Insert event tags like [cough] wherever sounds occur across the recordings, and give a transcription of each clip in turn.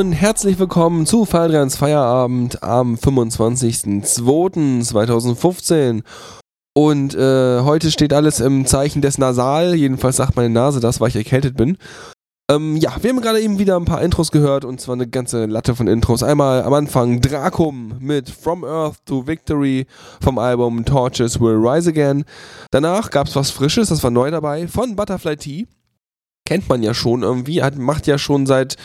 und herzlich willkommen zu Fallreins Feierabend am 25.02.2015. Und äh, heute steht alles im Zeichen des Nasal, jedenfalls sagt meine Nase das, weil ich erkältet bin. Ähm, ja, wir haben gerade eben wieder ein paar Intros gehört und zwar eine ganze Latte von Intros. Einmal am Anfang Dracum mit From Earth to Victory vom Album Torches Will Rise Again. Danach gab es was Frisches, das war neu dabei, von Butterfly Tea. Kennt man ja schon irgendwie, hat, macht ja schon seit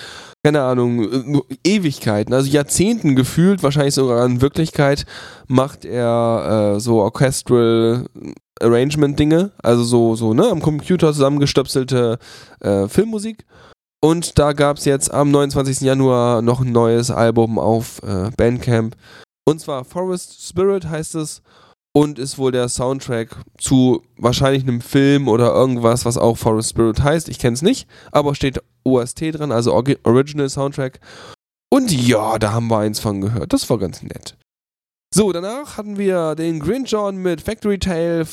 keine Ahnung, äh, Ewigkeiten, also Jahrzehnten gefühlt, wahrscheinlich sogar in Wirklichkeit, macht er äh, so Orchestral Arrangement-Dinge, also so, so, ne, am Computer zusammengestöpselte äh, Filmmusik. Und da gab es jetzt am 29. Januar noch ein neues Album auf äh, Bandcamp. Und zwar Forest Spirit heißt es und ist wohl der Soundtrack zu wahrscheinlich einem Film oder irgendwas, was auch Forest Spirit heißt. Ich kenne es nicht, aber steht OST dran, also Original Soundtrack. Und ja, da haben wir eins von gehört. Das war ganz nett. So, danach hatten wir den John mit Factory Tale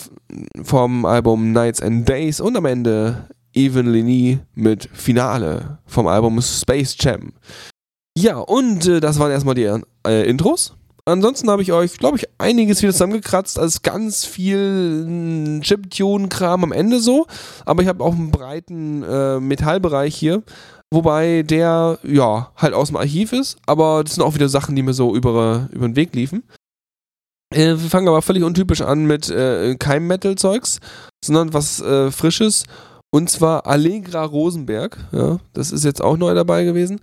vom Album Nights and Days und am Ende Evenly Nee mit Finale vom Album Space Jam. Ja, und äh, das waren erstmal die äh, Intros. Ansonsten habe ich euch, glaube ich, einiges wieder zusammengekratzt, als ganz viel hm, Chip-Tune-Kram am Ende so. Aber ich habe auch einen breiten äh, Metallbereich hier, wobei der, ja, halt aus dem Archiv ist. Aber das sind auch wieder Sachen, die mir so über, über den Weg liefen. Äh, wir fangen aber völlig untypisch an mit äh, kein Metal-Zeugs, sondern was äh, Frisches. Und zwar Allegra Rosenberg. Ja, das ist jetzt auch neu dabei gewesen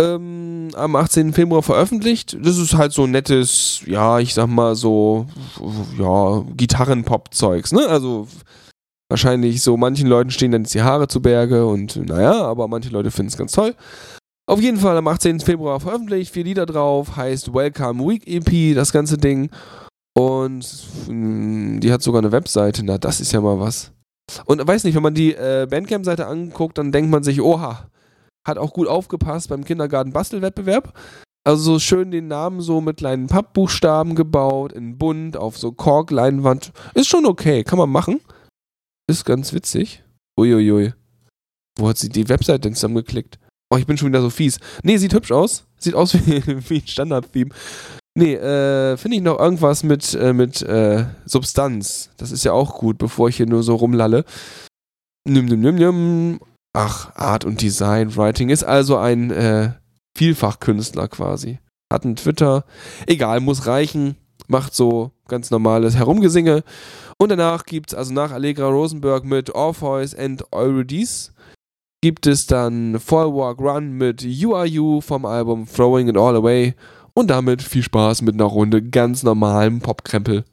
ähm, am 18. Februar veröffentlicht. Das ist halt so nettes, ja, ich sag mal so, ja, Gitarren-Pop-Zeugs, ne? Also wahrscheinlich so, manchen Leuten stehen dann jetzt die Haare zu Berge und naja, aber manche Leute finden es ganz toll. Auf jeden Fall am 18. Februar veröffentlicht, vier Lieder drauf, heißt Welcome Week EP, das ganze Ding. Und mh, hm, die hat sogar eine Webseite, na, das ist ja mal was. Und weiß nicht, wenn man die äh, Bandcamp-Seite anguckt, dann denkt man sich, oha, hat auch gut aufgepasst beim Kindergarten-Bastelwettbewerb. Also so schön den Namen so mit kleinen Pappbuchstaben gebaut, in bunt, auf so Korkleinwand. Ist schon okay, kann man machen. Ist ganz witzig. Uiuiui. Wo hat sie die Website denn zusammengeklickt? Oh, ich bin schon wieder so fies. Nee, sieht hübsch aus. Sieht aus [laughs] wie, wie ein Standard-Theme. Nee, äh, finde ich noch irgendwas mit, äh, mit äh, Substanz. Das ist ja auch gut, bevor ich hier nur so rumlalle. Nimm, nimm, nimm, nimm. Ach, Art und Design, Writing ist also ein äh, Vielfachkünstler quasi. Hat einen Twitter. Egal, muss reichen. Macht so ganz normales Herumgesinge. Und danach gibt es, also nach Allegra Rosenberg mit Orpheus and Eurydice, gibt es dann Fall Walk Run mit You Are You vom Album Throwing It All Away. Und damit viel Spaß mit einer Runde ganz normalem Popkrempel.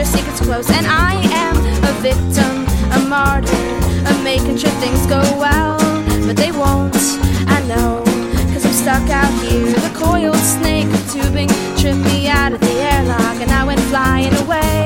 Their secrets close, and I am a victim, a martyr, of making sure things go well, but they won't. I know cause I'm stuck out here. The coiled snake of tubing tripped me out of the airlock, and I went flying away, away,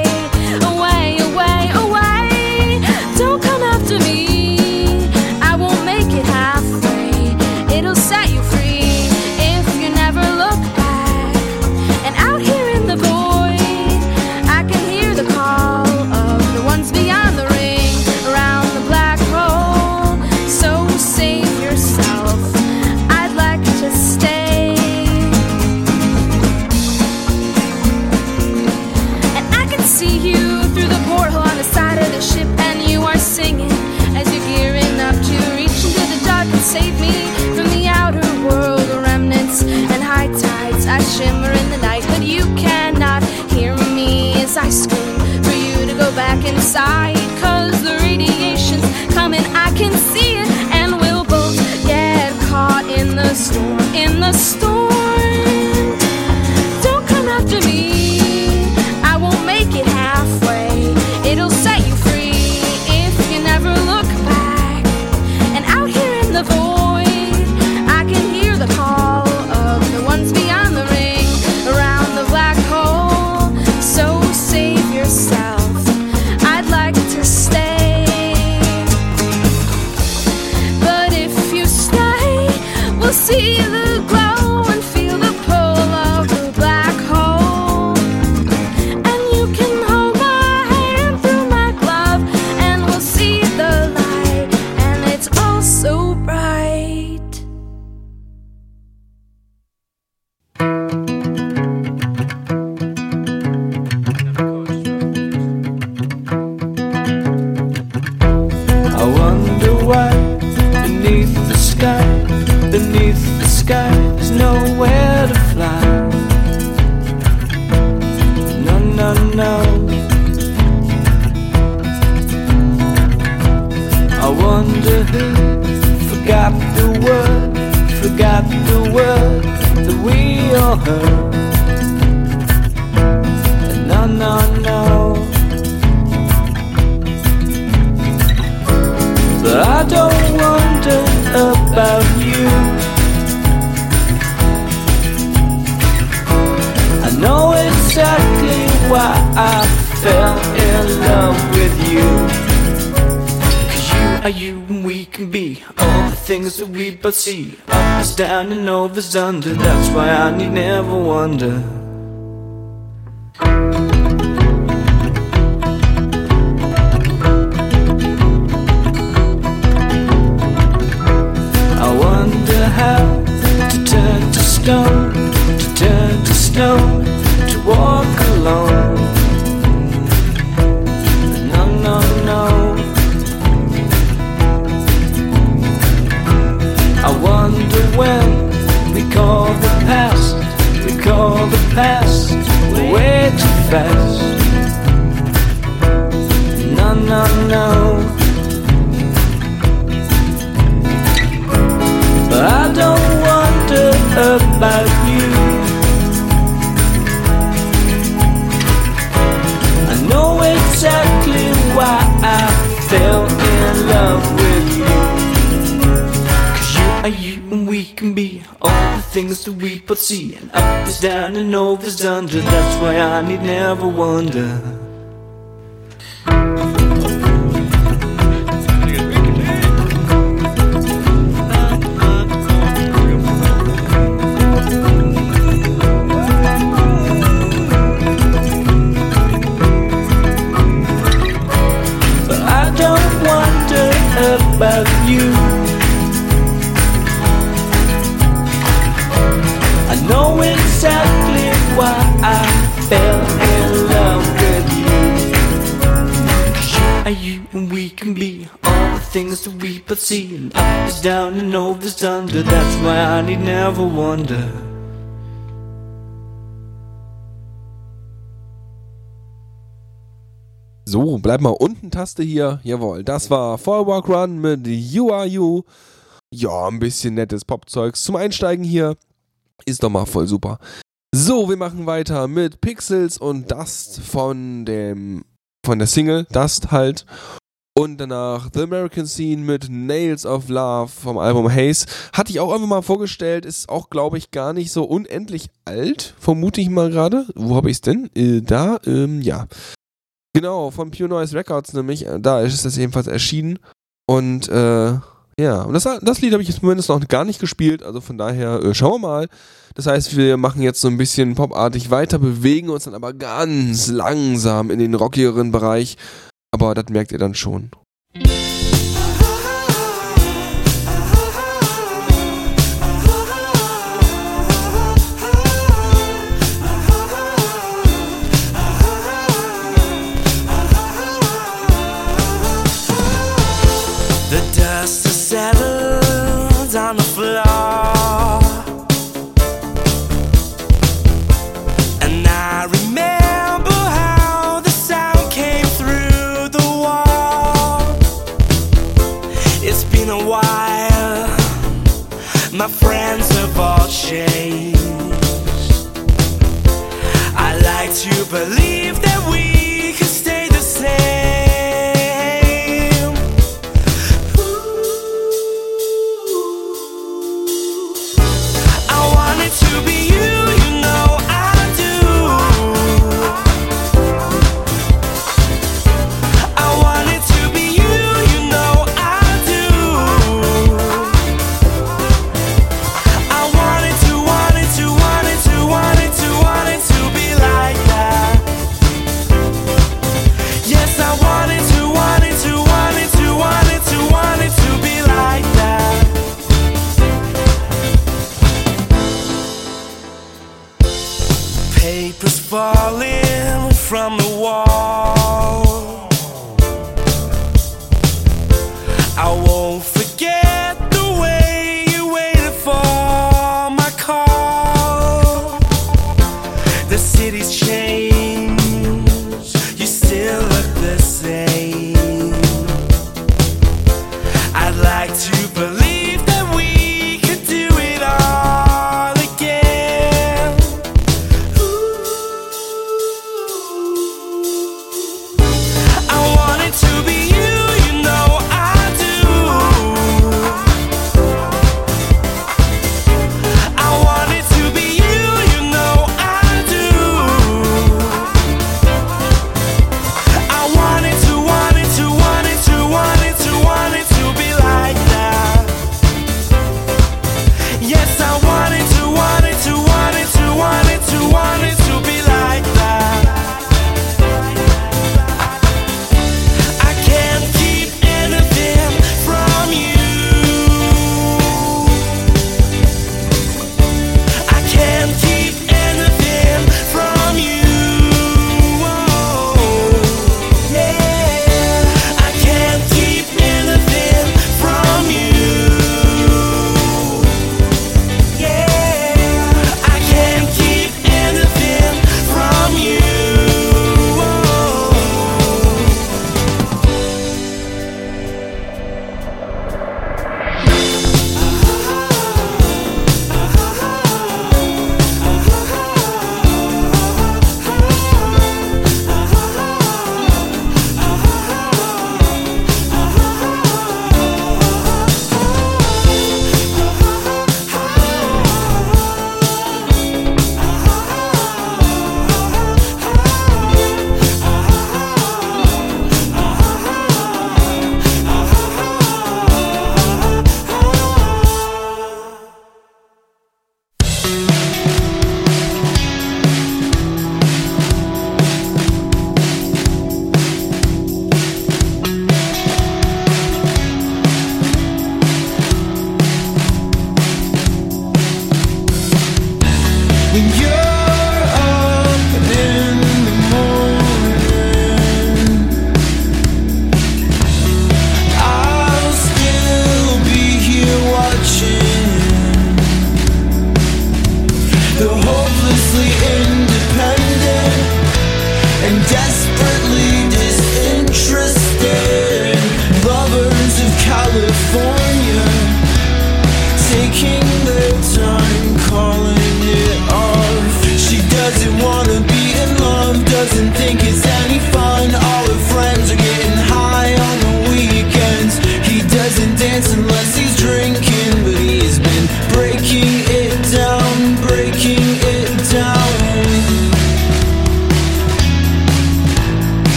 down and over is under. That's why I need never wonder. So, bleib mal unten Taste hier. Jawohl, das war Fallwalk Run mit You Are You. Ja, ein bisschen nettes Popzeugs zum Einsteigen hier. Ist doch mal voll super. So, wir machen weiter mit Pixels und Dust von dem von der Single Dust halt. Und danach The American Scene mit Nails of Love vom Album Haze. Hatte ich auch einfach mal vorgestellt. Ist auch, glaube ich, gar nicht so unendlich alt. Vermute ich mal gerade. Wo habe ich es denn? Äh, da, ähm, ja. Genau, von Pure Noise Records nämlich. Äh, Da ist es ebenfalls erschienen. Und äh, ja, und das, das Lied habe ich jetzt zumindest noch gar nicht gespielt. Also von daher äh, schauen wir mal. Das heißt, wir machen jetzt so ein bisschen popartig weiter, bewegen uns dann aber ganz langsam in den rockigeren Bereich. Aber das merkt ihr dann schon. The dust has settled believe that we from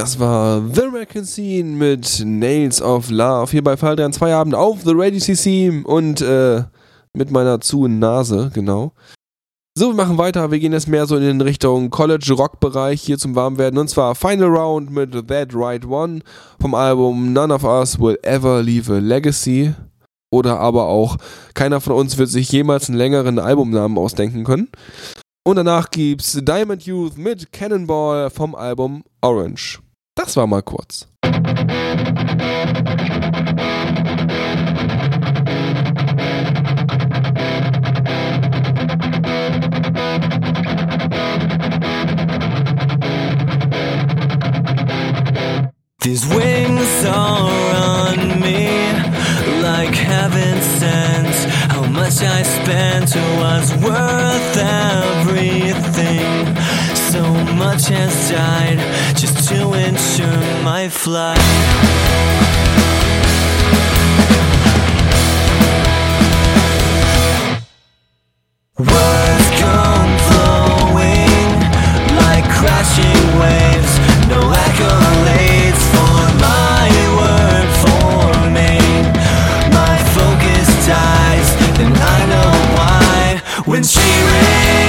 Das war The American Scene mit Nails of Love hier bei Fall 3 an zwei Abend auf The Radio CC und äh, mit meiner zu Nase, genau. So, wir machen weiter. Wir gehen jetzt mehr so in Richtung College Rock Bereich hier zum Warmwerden und zwar Final Round mit That Right One vom Album None of Us Will Ever Leave a Legacy oder aber auch keiner von uns wird sich jemals einen längeren Albumnamen ausdenken können. Und danach gibt's Diamond Youth mit Cannonball vom Album Orange. Das war mal kurz. These wings are on me like heaven sent. How much I spent was worth everything. Much has died just to ensure my flight. What's gone like crashing waves. No echo awaits for my words come flowing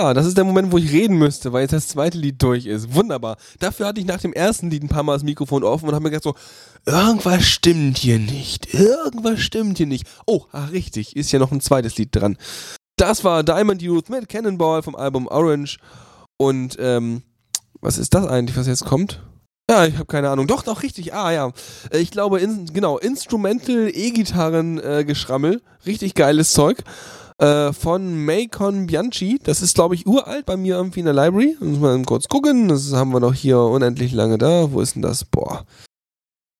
Ja, das ist der Moment, wo ich reden müsste, weil jetzt das zweite Lied durch ist. Wunderbar. Dafür hatte ich nach dem ersten Lied ein paar Mal das Mikrofon offen und habe mir gedacht so, irgendwas stimmt hier nicht. Irgendwas stimmt hier nicht. Oh, ach richtig, ist ja noch ein zweites Lied dran. Das war Diamond Youth mit Cannonball vom Album Orange. Und ähm, was ist das eigentlich, was jetzt kommt? Ja, ich habe keine Ahnung. Doch, doch, richtig. Ah, ja. Äh, Ich glaube, in, genau, Instrumental E-Gitarren-Geschrammel. richtig geiles Zeug. Äh, von Macon Bianchi. Das ist, glaube ich, uralt bei mir irgendwie in der Library. Muss mal kurz gucken. Das haben wir noch hier unendlich lange da. Wo ist denn das? Boah.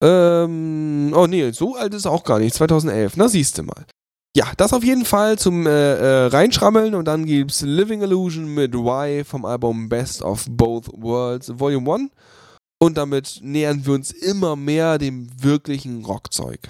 Ähm, oh nee, so alt ist es auch gar nicht. 2011. Na, siehst du mal. Ja, das auf jeden Fall zum äh, äh, Reinschrammeln und dann gibt's Living Illusion mit Y vom Album Best of Both Worlds Volume 1 und damit nähern wir uns immer mehr dem wirklichen Rockzeug.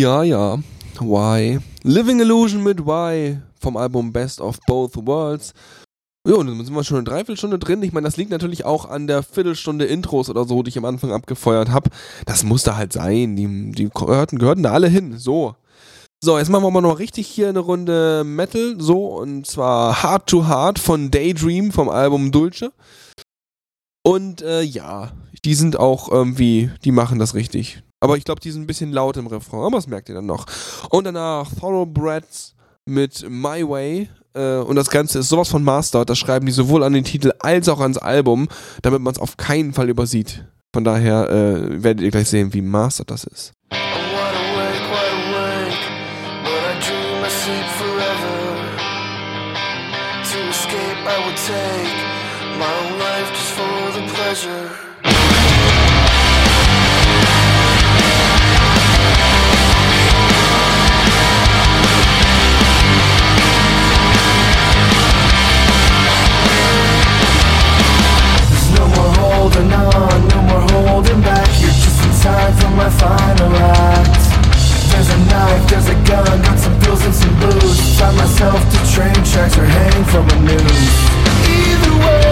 Ja, ja. Why? Living Illusion mit Why vom Album Best of Both Worlds. Ja, und dann sind wir schon eine Dreiviertelstunde drin. Ich meine, das liegt natürlich auch an der Viertelstunde Intros oder so, die ich am Anfang abgefeuert habe. Das musste halt sein. Die, die gehörten, gehörten da alle hin. So. So, jetzt machen wir mal noch richtig hier eine Runde Metal. So, und zwar Hard to Hard von Daydream vom Album Dulce. Und äh, ja, die sind auch irgendwie, die machen das richtig. Aber ich glaube, die sind ein bisschen laut im Refrain, aber das merkt ihr dann noch. Und danach Thoroughbreds mit My Way. Äh, und das Ganze ist sowas von Master. Das schreiben die sowohl an den Titel als auch ans Album, damit man es auf keinen Fall übersieht. Von daher äh, werdet ihr gleich sehen, wie Master das ist. On, no more holding back. You're just in time for my final act. There's a knife, there's a gun, got some pills and some booze. Tie myself to train tracks or hang from a noose. Either way,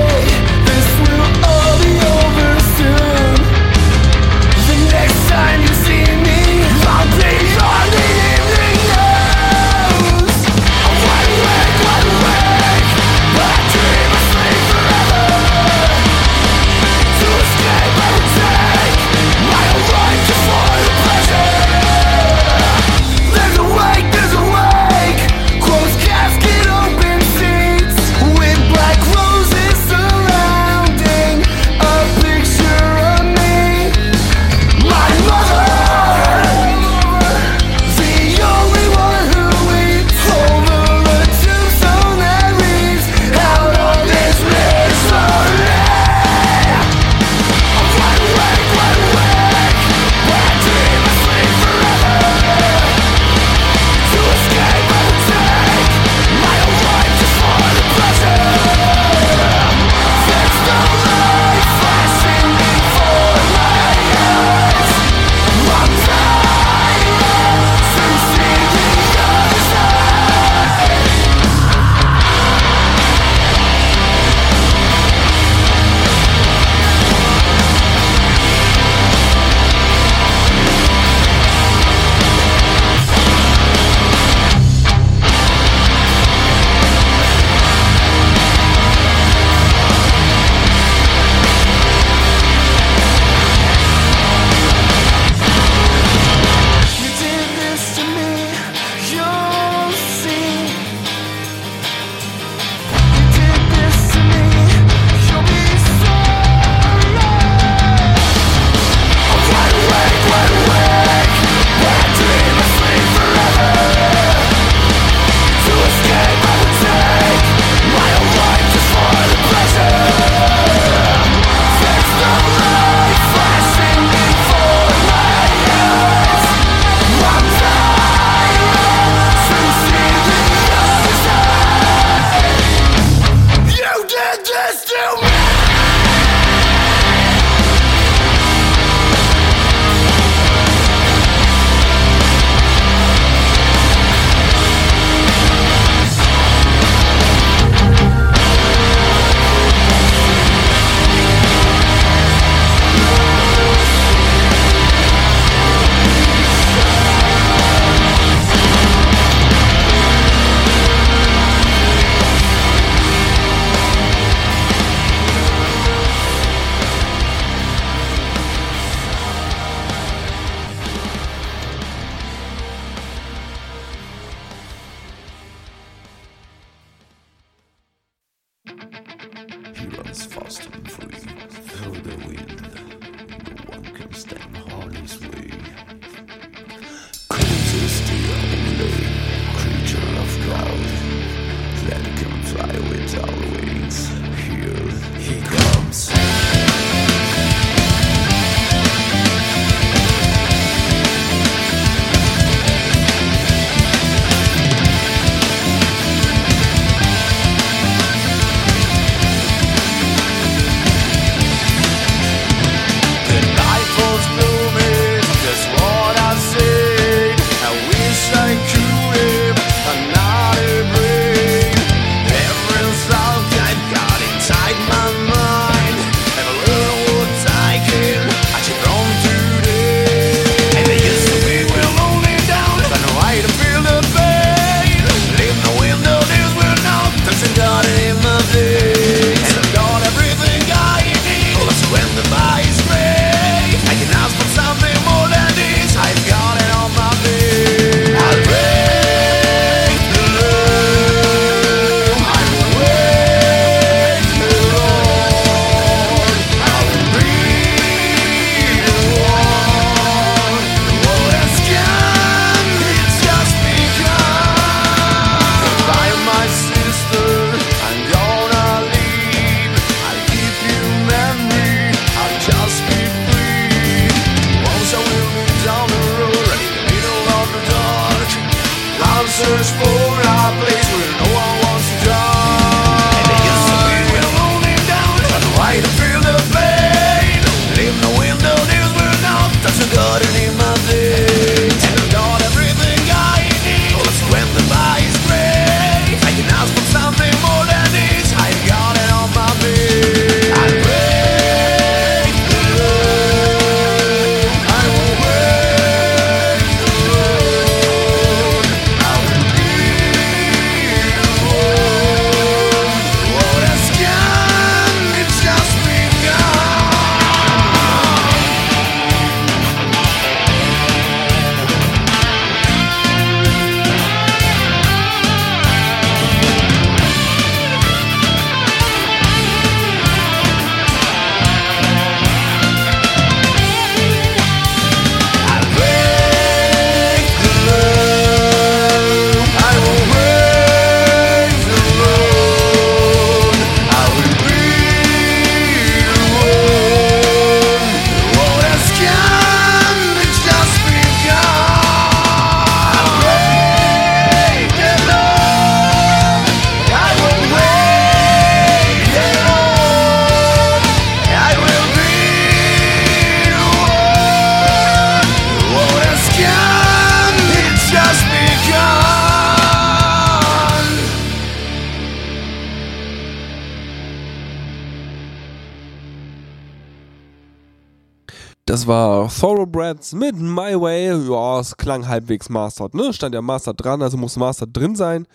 Das war Thoroughbreds mit My Way. Ja, es klang halbwegs mastered, ne? Stand ja mastered dran, also muss mastered drin sein.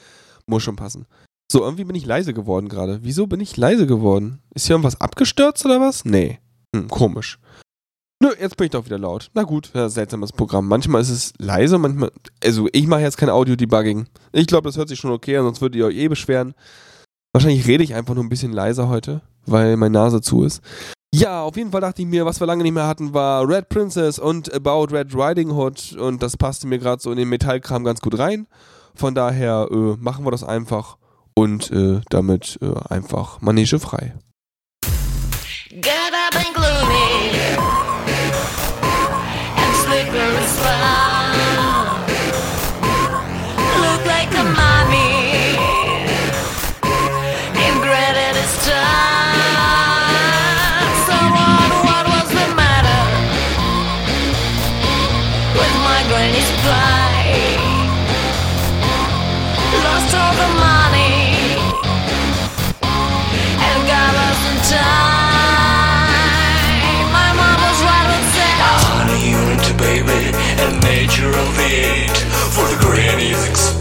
Muss schon passen. So, irgendwie bin ich leise geworden gerade. Wieso bin ich leise geworden? Ist hier irgendwas abgestürzt oder was? Nee. Hm, komisch. Nö, jetzt bin ich doch wieder laut. Na gut, ja, seltsames Programm. Manchmal ist es leise, manchmal. Also, ich mache jetzt kein Audio-Debugging. Ich glaube, das hört sich schon okay an, sonst würdet ihr euch eh beschweren. Wahrscheinlich rede ich einfach nur ein bisschen leiser heute, weil meine Nase zu ist. Ja, auf jeden Fall dachte ich mir, was wir lange nicht mehr hatten, war Red Princess und About Red Riding Hood und das passte mir gerade so in den Metallkram ganz gut rein. Von daher äh, machen wir das einfach und äh, damit äh, einfach Manege frei.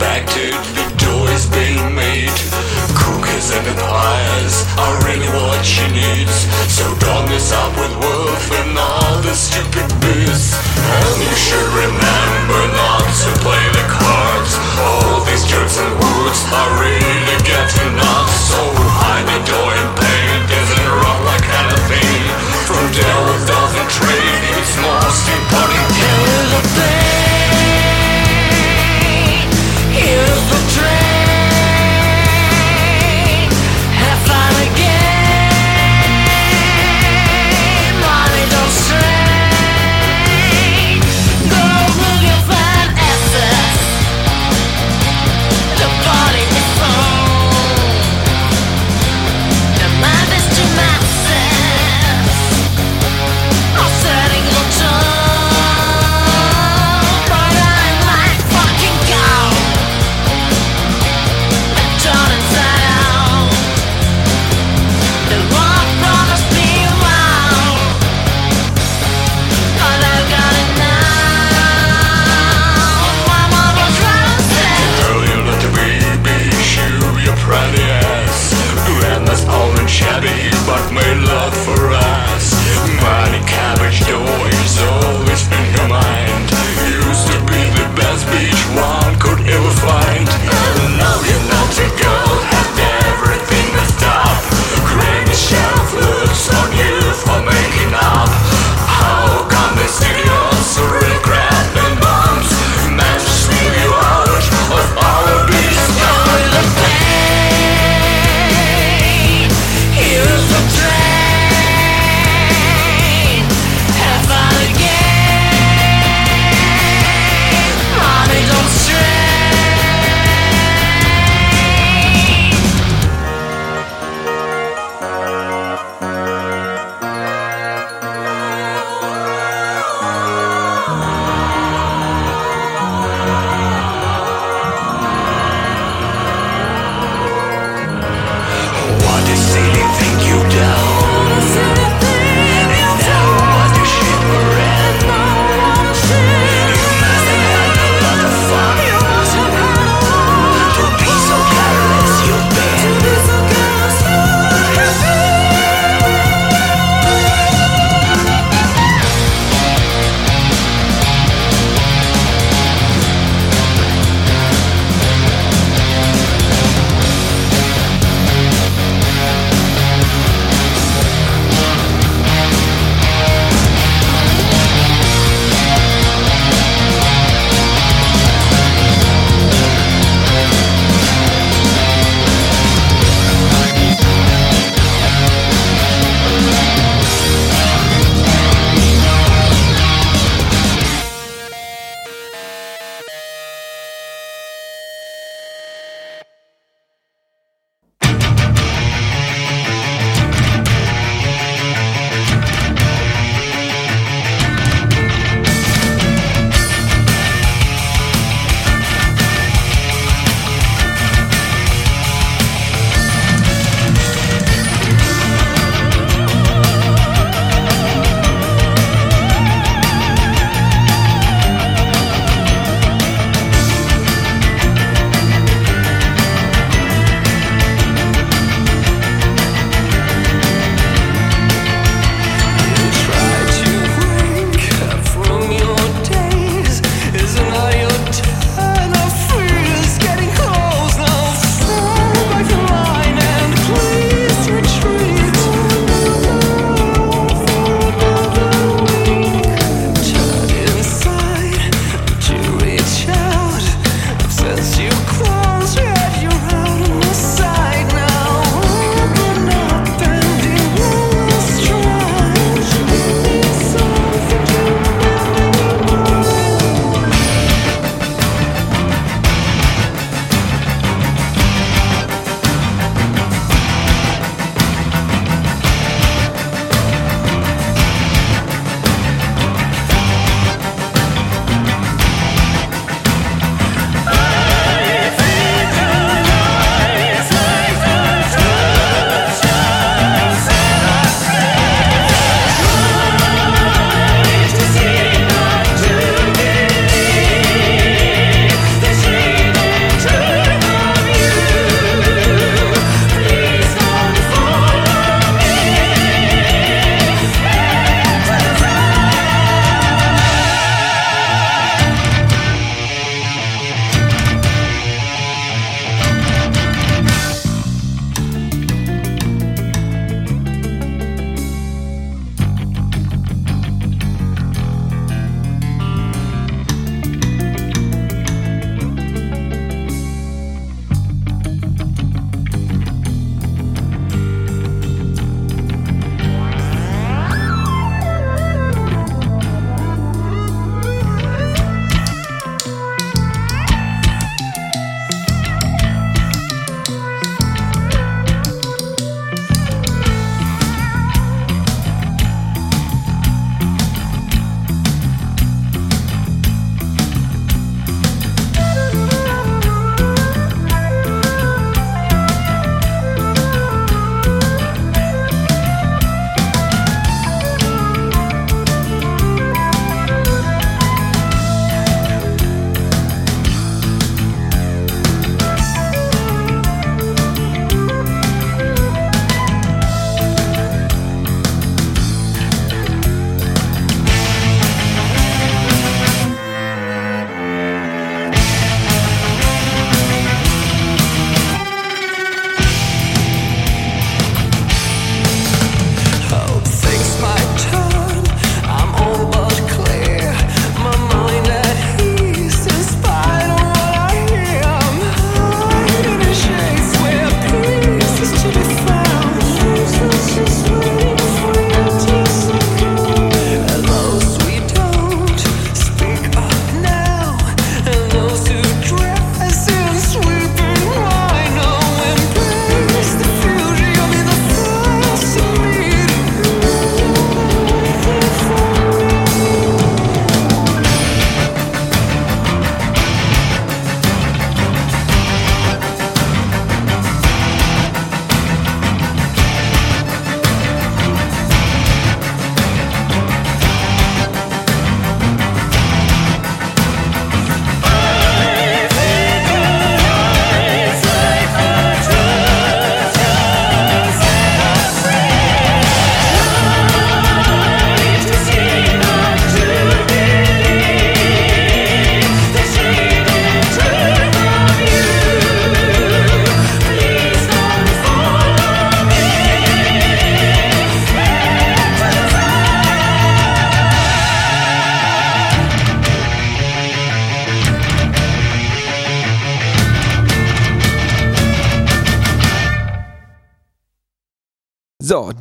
Granny's expected, the is being made. Cookies and pies are really what she needs. So don't mess up with wolf and all the stupid booze. And you should remember not to play the cards. All these jerks and woods are really getting nuts. So hide the door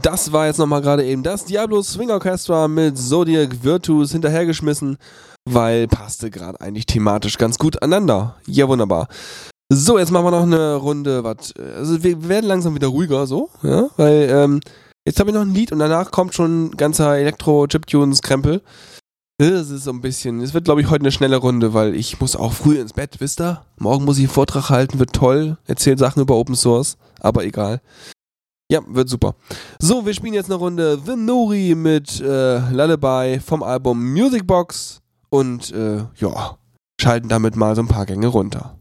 das war jetzt nochmal gerade eben das Diablo Swing Orchestra mit Zodiac Virtus hinterhergeschmissen, weil passte gerade eigentlich thematisch ganz gut aneinander. Ja, wunderbar. So, jetzt machen wir noch eine Runde, was, also wir werden langsam wieder ruhiger, so, ja, weil, ähm, jetzt habe ich noch ein Lied und danach kommt schon ein ganzer Elektro-Chiptunes-Krempel. Es ist so ein bisschen, es wird glaube ich heute eine schnelle Runde, weil ich muss auch früh ins Bett, wisst ihr? Morgen muss ich einen Vortrag halten, wird toll, erzählt Sachen über Open Source, aber egal. Ja, wird super. So, wir spielen jetzt eine Runde The Nuri mit äh, Lullaby vom Album Music Box und äh, ja, schalten damit mal so ein paar Gänge runter.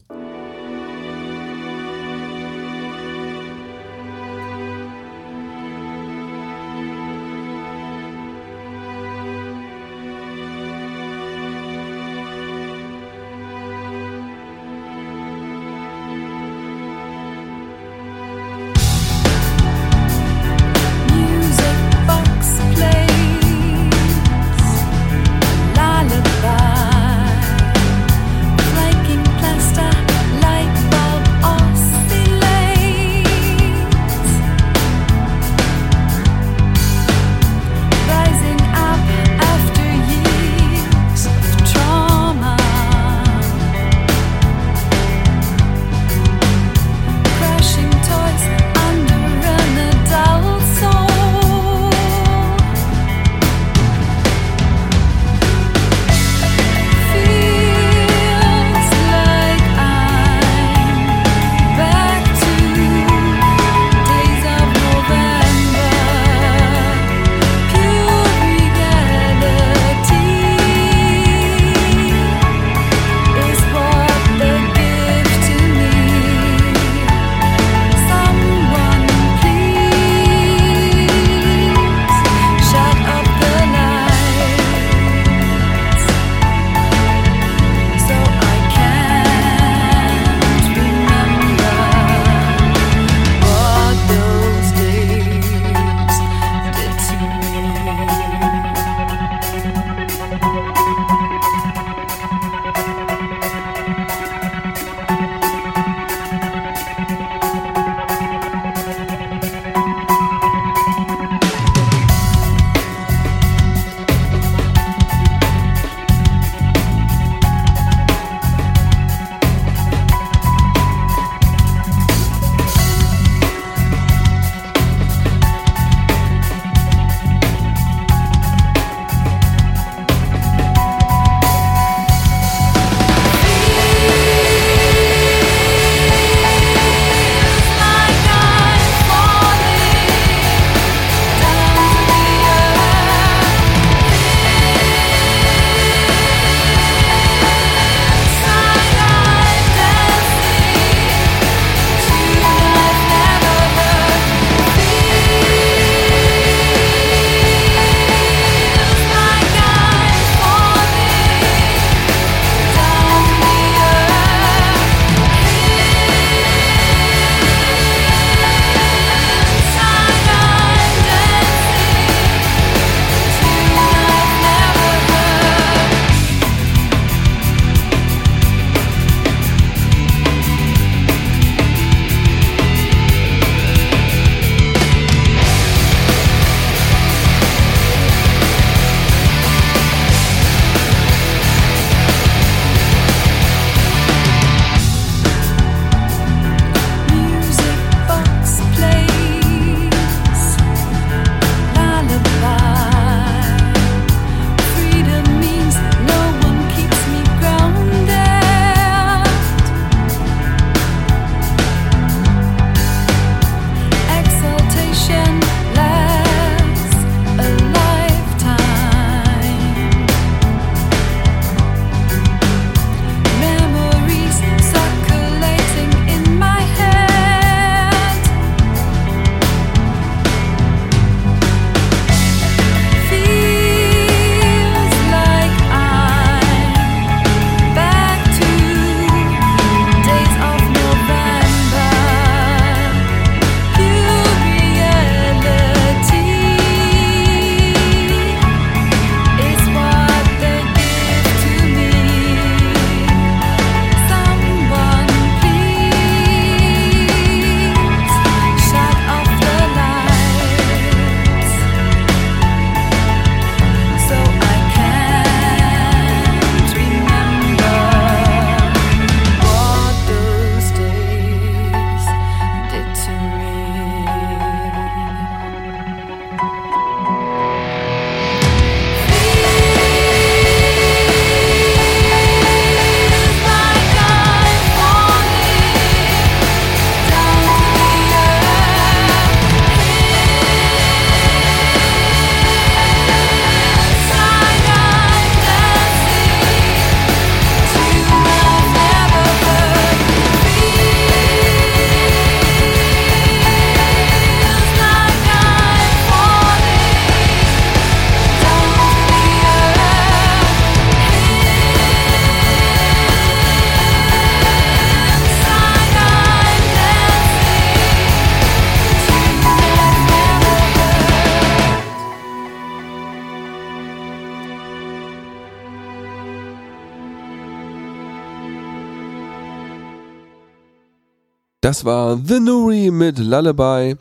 Das war The Nuri mit Lullaby.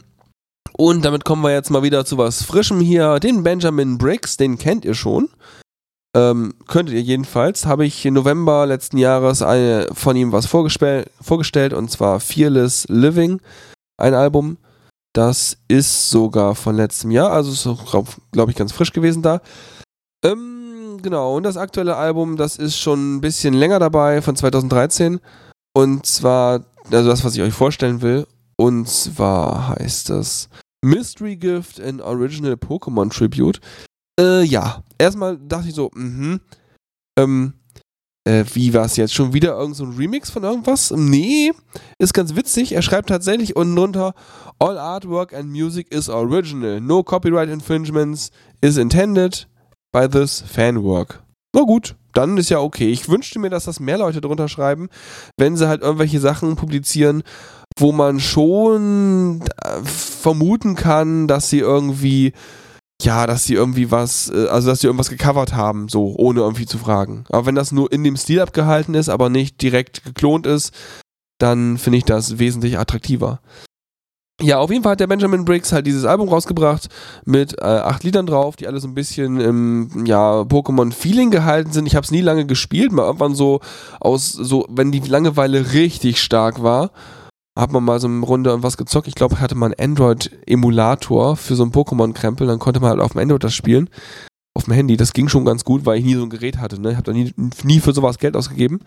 Und damit kommen wir jetzt mal wieder zu was Frischem hier. Den Benjamin Briggs, den kennt ihr schon. Ähm, könntet ihr jedenfalls. Habe ich im November letzten Jahres eine, von ihm was vorgestellt und zwar Fearless Living. Ein Album. Das ist sogar von letztem Jahr, also ist, glaube glaub ich, ganz frisch gewesen da. Ähm, genau, und das aktuelle Album, das ist schon ein bisschen länger dabei, von 2013. Und zwar, also das, was ich euch vorstellen will. Und zwar heißt das Mystery Gift and Original Pokémon Tribute. Äh, ja. Erstmal dachte ich so, mhm. Ähm, äh, wie war es jetzt? Schon wieder irgend so ein Remix von irgendwas? Nee, ist ganz witzig. Er schreibt tatsächlich unten drunter, All artwork and music is original. No copyright infringements is intended by this fanwork. Na gut, dann ist ja okay. Ich wünschte mir, dass das mehr Leute drunter schreiben, wenn sie halt irgendwelche Sachen publizieren, wo man schon äh, vermuten kann, dass sie irgendwie, ja, dass sie irgendwie was, äh, also dass sie irgendwas gecovert haben, so, ohne irgendwie zu fragen. Aber wenn das nur in dem Stil abgehalten ist, aber nicht direkt geklont ist, dann finde ich das wesentlich attraktiver. Ja, auf jeden Fall hat der Benjamin Briggs halt dieses Album rausgebracht mit äh, acht Liedern drauf, die alle so ein bisschen im ja, Pokémon-Feeling gehalten sind. Ich habe es nie lange gespielt, mal irgendwann so aus, so, wenn die Langeweile richtig stark war, hat man mal so eine Runde und was gezockt. Ich glaube, ich hatte mal einen Android-Emulator für so einen Pokémon-Krempel, dann konnte man halt auf dem Android das spielen. Auf dem Handy. Das ging schon ganz gut, weil ich nie so ein Gerät hatte. Ne? Ich habe da nie, nie für sowas Geld ausgegeben.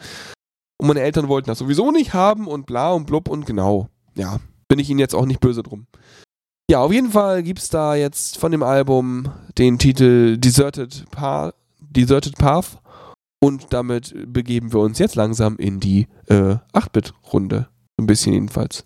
Und meine Eltern wollten das sowieso nicht haben und bla und blub und genau. Ja, bin ich ihnen jetzt auch nicht böse drum. Ja, auf jeden Fall gibt's da jetzt von dem Album den Titel Deserted, pa Deserted Path und damit begeben wir uns jetzt langsam in die äh, 8-Bit-Runde. Ein bisschen jedenfalls.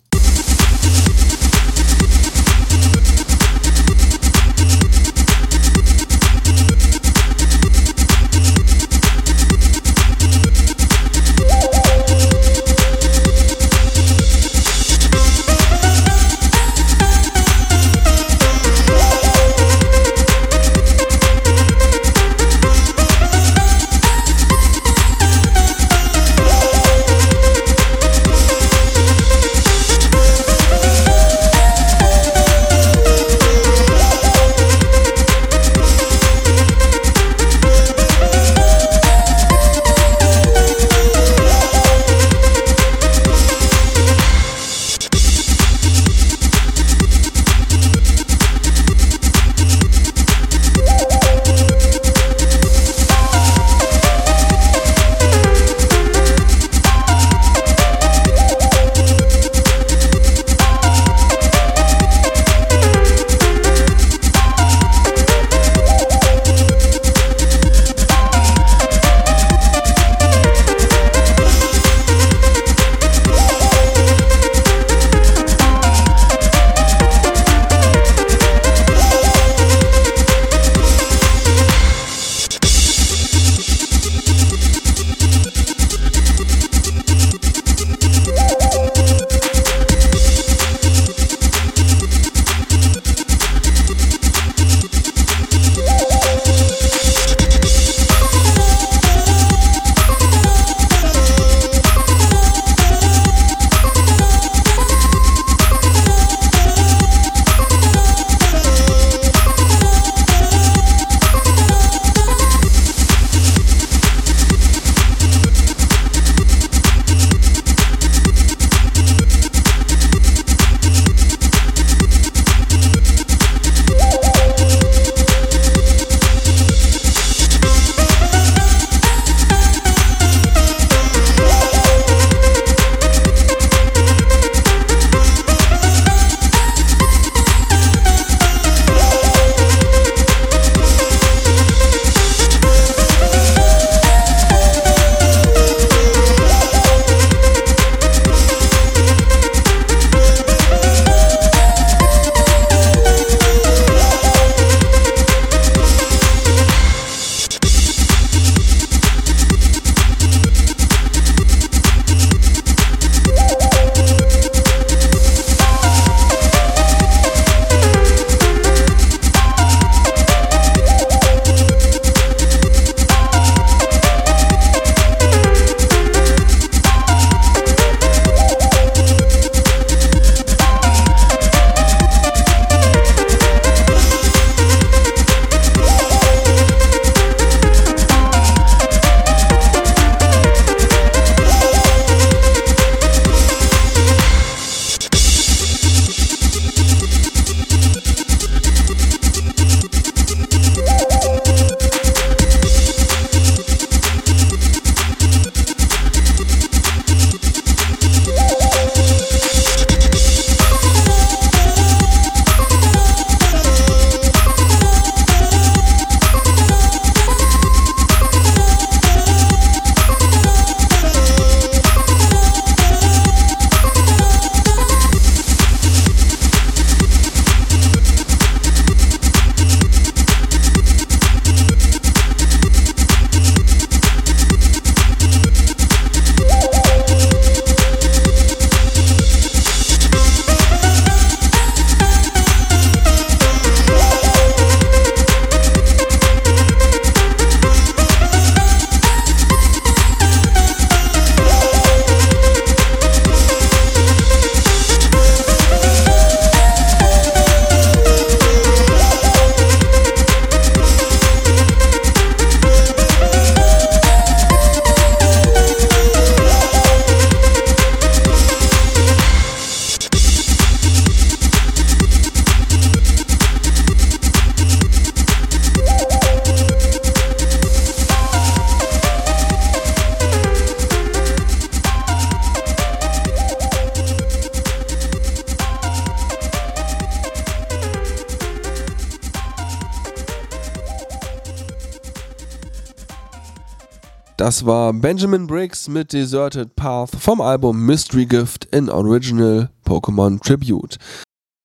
Das war Benjamin Briggs mit Deserted Path vom Album Mystery Gift in Original Pokémon Tribute.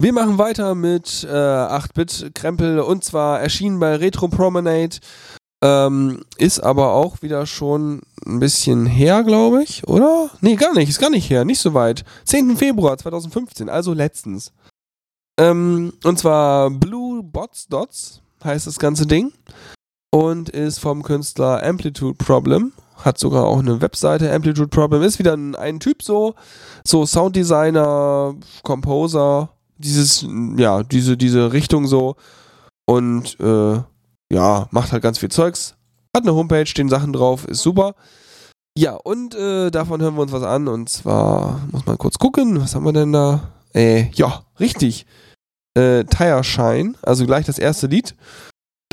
Wir machen weiter mit äh, 8-Bit-Krempel und zwar erschienen bei Retro Promenade. Ähm, ist aber auch wieder schon ein bisschen her, glaube ich, oder? Nee, gar nicht, ist gar nicht her, nicht so weit. 10. Februar 2015, also letztens. Ähm, und zwar Blue Bots Dots heißt das ganze Ding und ist vom Künstler Amplitude Problem. Hat sogar auch eine Webseite. Amplitude Problem ist wieder ein, ein Typ so, so Sounddesigner, Composer, dieses, ja, diese, diese Richtung so. Und äh, ja, macht halt ganz viel Zeugs. Hat eine Homepage, stehen Sachen drauf, ist super. Ja, und äh, davon hören wir uns was an. Und zwar, muss man kurz gucken, was haben wir denn da? Äh, ja, richtig. Äh, Tire Shine, also gleich das erste Lied.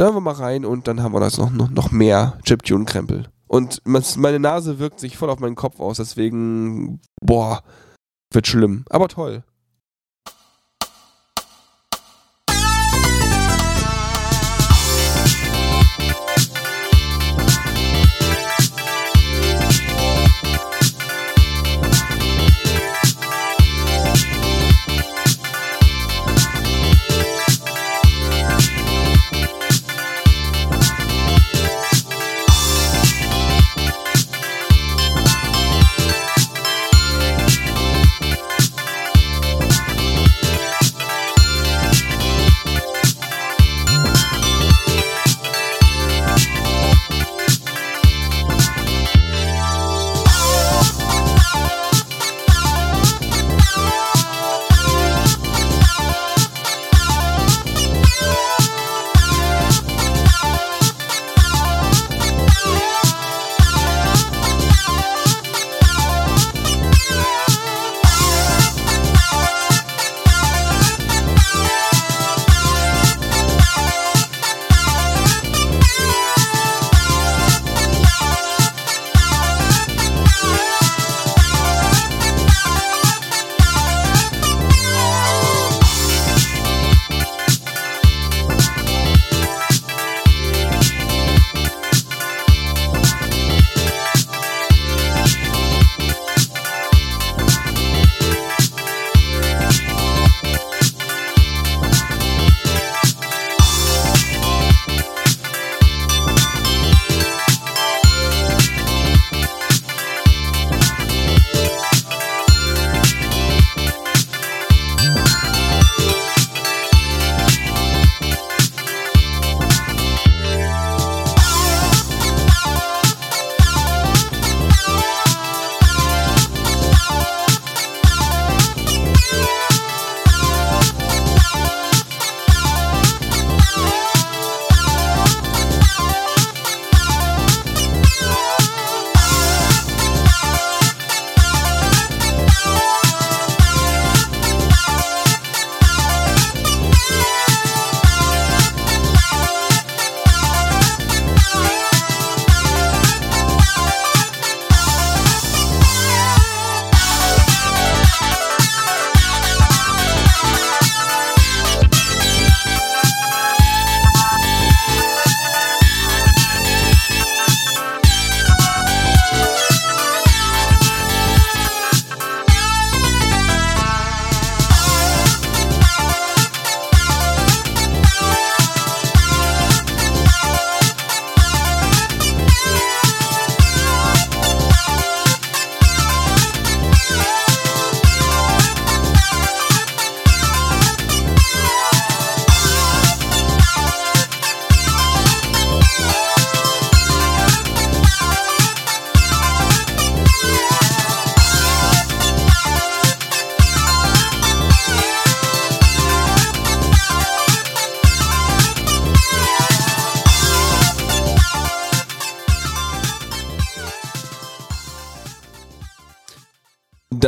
Da hören wir mal rein und dann haben wir das noch, noch, noch mehr Chiptune-Krempel. Und meine Nase wirkt sich voll auf meinen Kopf aus, deswegen, boah, wird schlimm. Aber toll.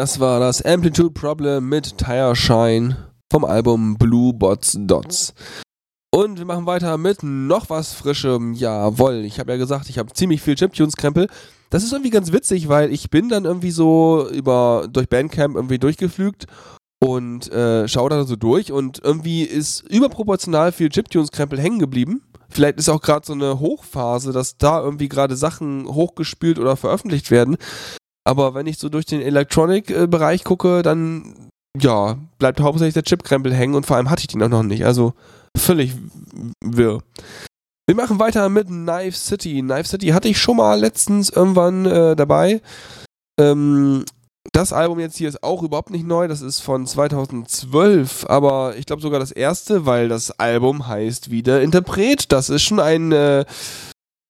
Das war das Amplitude Problem mit Tire Shine vom Album Blue Bots Dots. Und wir machen weiter mit noch was Frischem. Jawoll, ich habe ja gesagt, ich habe ziemlich viel Chiptunes-Krempel. Das ist irgendwie ganz witzig, weil ich bin dann irgendwie so über durch Bandcamp irgendwie durchgeflügt und äh, schaue da so durch und irgendwie ist überproportional viel Chiptunes-Krempel hängen geblieben. Vielleicht ist auch gerade so eine Hochphase, dass da irgendwie gerade Sachen hochgespielt oder veröffentlicht werden. Aber wenn ich so durch den Electronic-Bereich gucke, dann ja, bleibt hauptsächlich der Chip-Krempel hängen und vor allem hatte ich den auch noch nicht. Also völlig wirr. Wir machen weiter mit Knife City. Knife City hatte ich schon mal letztens irgendwann äh, dabei. Ähm, das Album jetzt hier ist auch überhaupt nicht neu, das ist von 2012, aber ich glaube sogar das erste, weil das Album heißt wieder Interpret. Das ist schon ein, äh,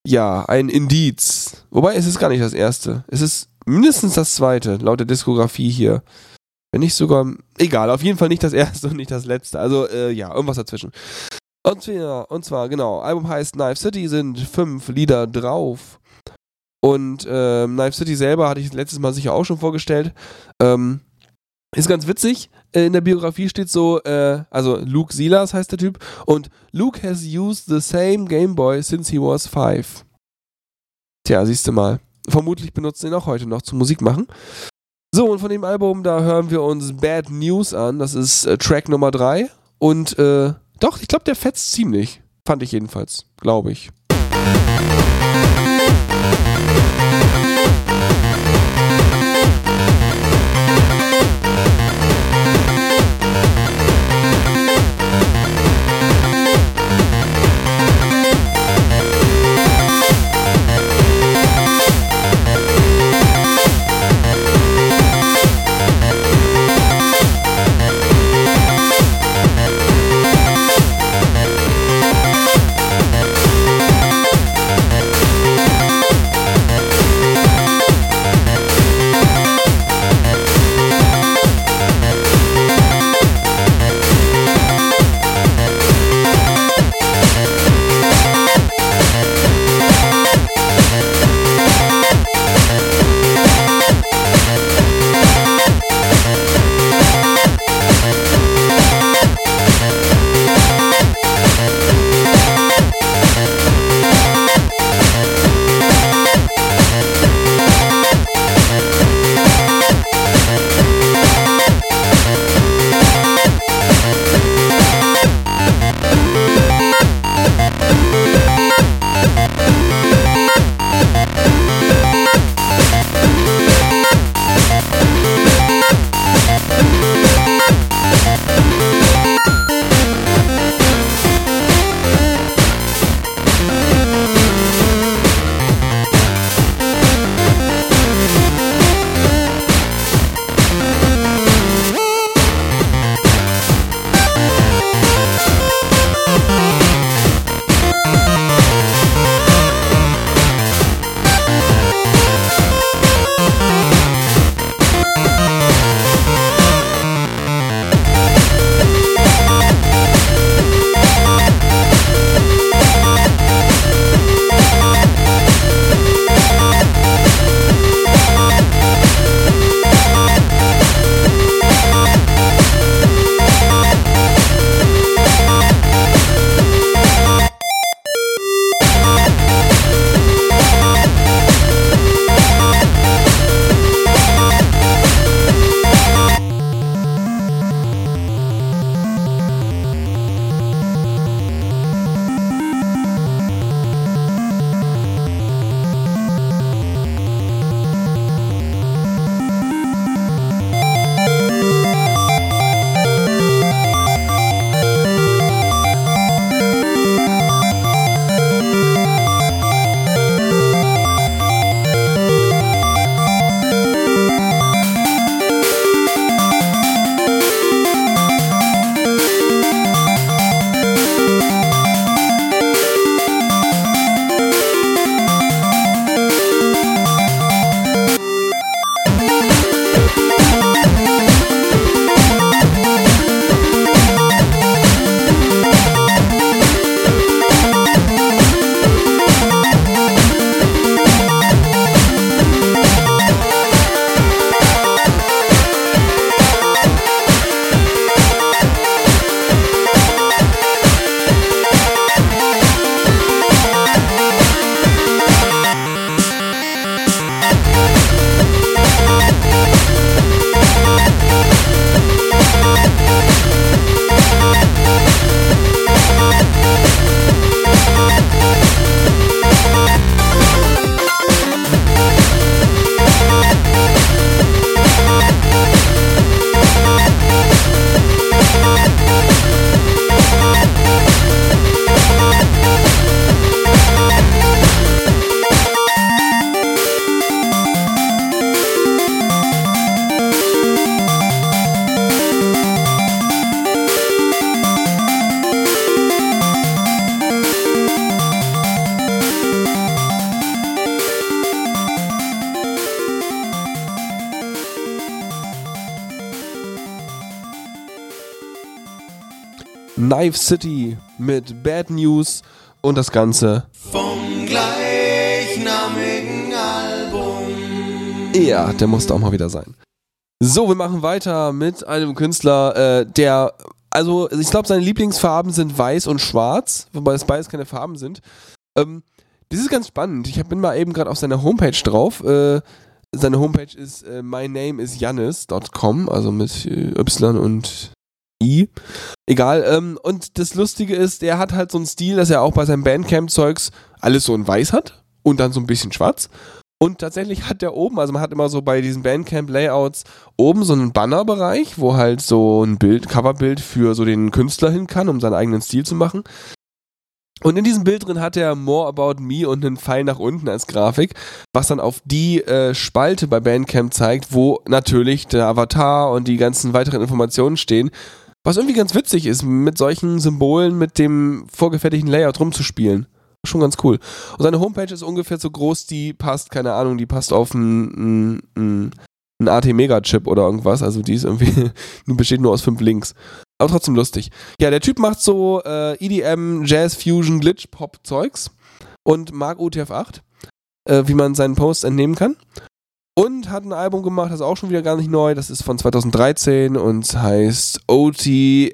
ja, ein Indiz. Wobei es ist gar nicht das erste. Es ist mindestens das zweite, laut der Diskografie hier. Wenn nicht sogar, egal, auf jeden Fall nicht das erste und nicht das letzte. Also, äh, ja, irgendwas dazwischen. Und zwar, und zwar, genau, Album heißt Knife City, sind fünf Lieder drauf. Und ähm, Knife City selber hatte ich letztes Mal sicher auch schon vorgestellt. Ähm, ist ganz witzig. Äh, In der Biografie steht so, äh, also Luke Silas heißt der Typ. Und Luke has used the same Game Boy since he was five. Tja, siehst du mal. Vermutlich benutzt ihn auch heute noch zum Musik machen. So, und von dem Album, da hören wir uns Bad News an. Das ist äh, Track Nummer 3. Und äh, doch, ich glaube, der fetzt ziemlich. Fand ich jedenfalls, glaube ich. Knife City mit Bad News und das Ganze vom gleichnamigen Album. Ja, der musste auch mal wieder sein. So, wir machen weiter mit einem Künstler, äh, der, also ich glaube, seine Lieblingsfarben sind weiß und schwarz, wobei es beides keine Farben sind. Ähm, das ist ganz spannend. Ich bin mal eben gerade auf seiner Homepage drauf. Äh, seine Homepage ist äh, mynameisjannis.com, also mit äh, Y und I. Egal. Ähm, und das Lustige ist, der hat halt so einen Stil, dass er auch bei seinem Bandcamp-Zeugs alles so in weiß hat und dann so ein bisschen schwarz. Und tatsächlich hat der oben, also man hat immer so bei diesen Bandcamp-Layouts oben so einen Bannerbereich, wo halt so ein Bild, Coverbild für so den Künstler hin kann, um seinen eigenen Stil zu machen. Und in diesem Bild drin hat er More About Me und einen Pfeil nach unten als Grafik, was dann auf die äh, Spalte bei Bandcamp zeigt, wo natürlich der Avatar und die ganzen weiteren Informationen stehen. Was irgendwie ganz witzig ist, mit solchen Symbolen mit dem vorgefertigten Layout rumzuspielen. Schon ganz cool. Und seine Homepage ist ungefähr so groß, die passt, keine Ahnung, die passt auf einen, einen, einen AT-Mega-Chip oder irgendwas. Also die ist irgendwie, [laughs] besteht nur aus fünf Links. Aber trotzdem lustig. Ja, der Typ macht so äh, EDM, Jazz, Fusion, Glitch, Pop-Zeugs und mag UTF-8, äh, wie man seinen Post entnehmen kann. Und hat ein Album gemacht, das ist auch schon wieder gar nicht neu. Das ist von 2013 und heißt OTNJ-B.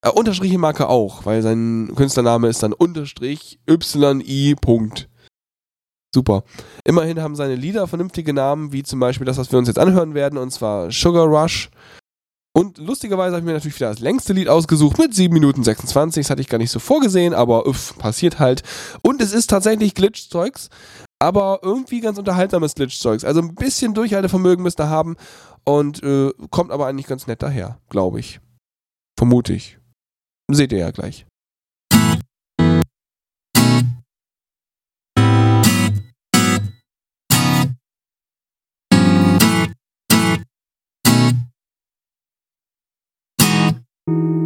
Äh, Unterstriche Marke auch, weil sein Künstlername ist dann Unterstrich YI. Super. Immerhin haben seine Lieder vernünftige Namen, wie zum Beispiel das, was wir uns jetzt anhören werden, und zwar Sugar Rush. Und lustigerweise habe ich mir natürlich wieder das längste Lied ausgesucht mit 7 Minuten 26. Das hatte ich gar nicht so vorgesehen, aber uff, passiert halt. Und es ist tatsächlich Glitch-Zeugs, aber irgendwie ganz unterhaltsames Glitch-Zeugs. Also ein bisschen Durchhaltevermögen müsst ihr haben und äh, kommt aber eigentlich ganz nett daher, glaube ich. Vermute ich. Seht ihr ja gleich. thank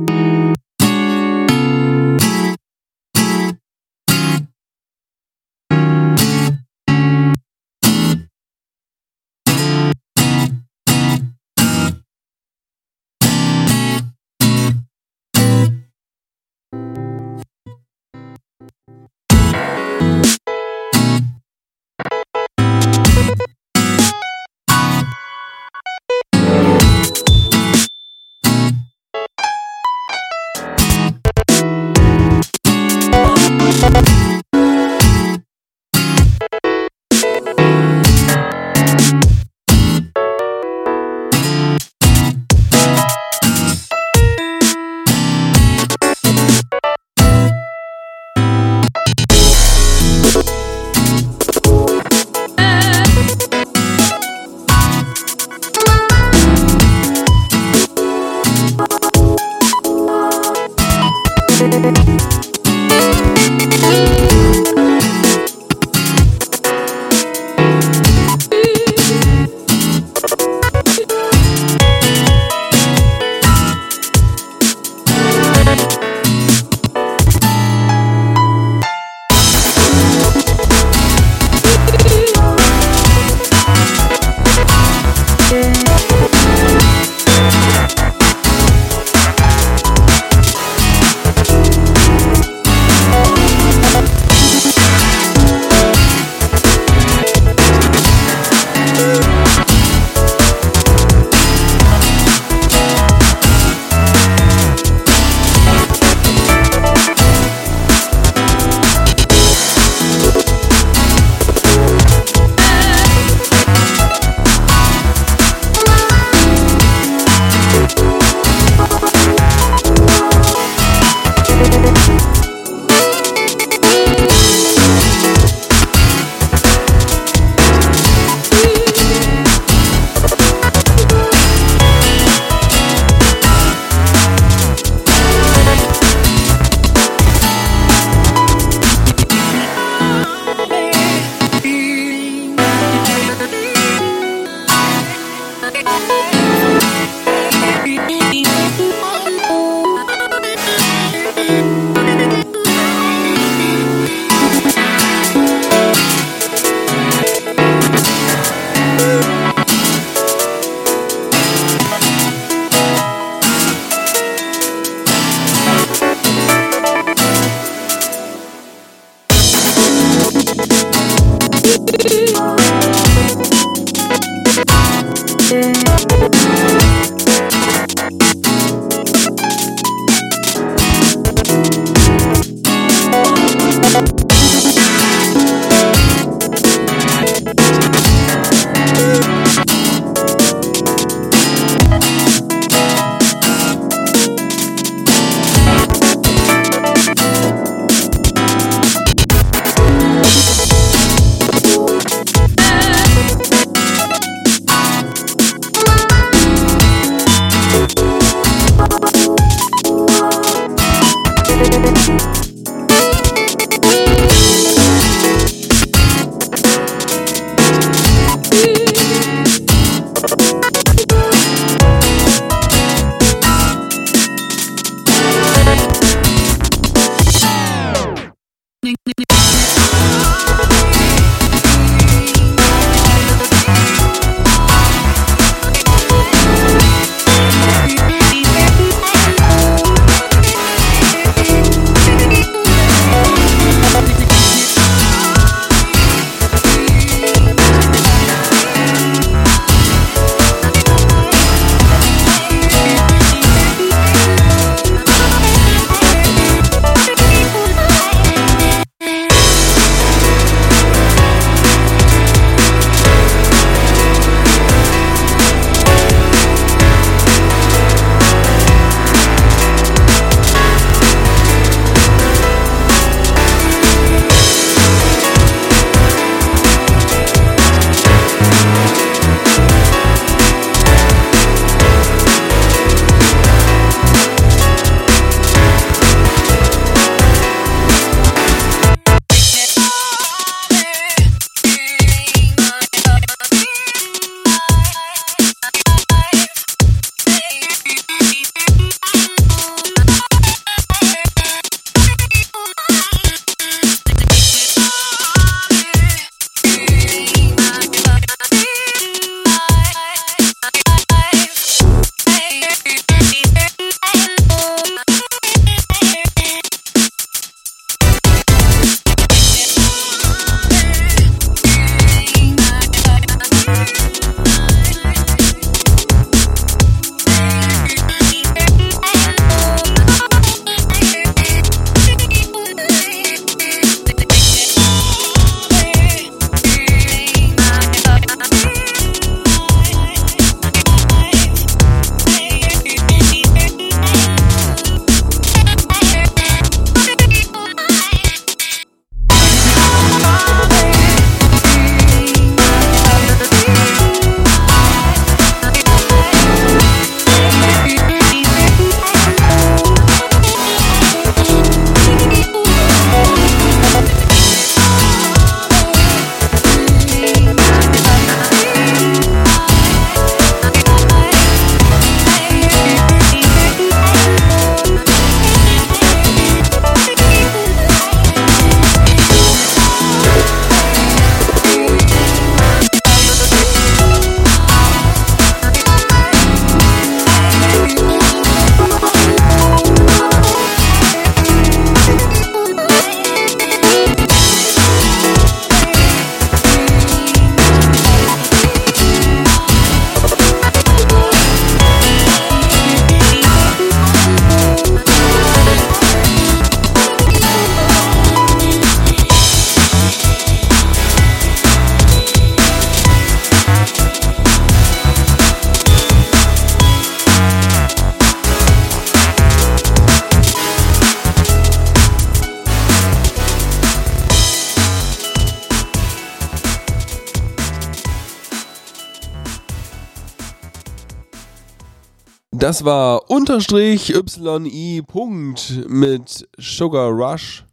Das war unterstrich YI Punkt mit Sugar Rush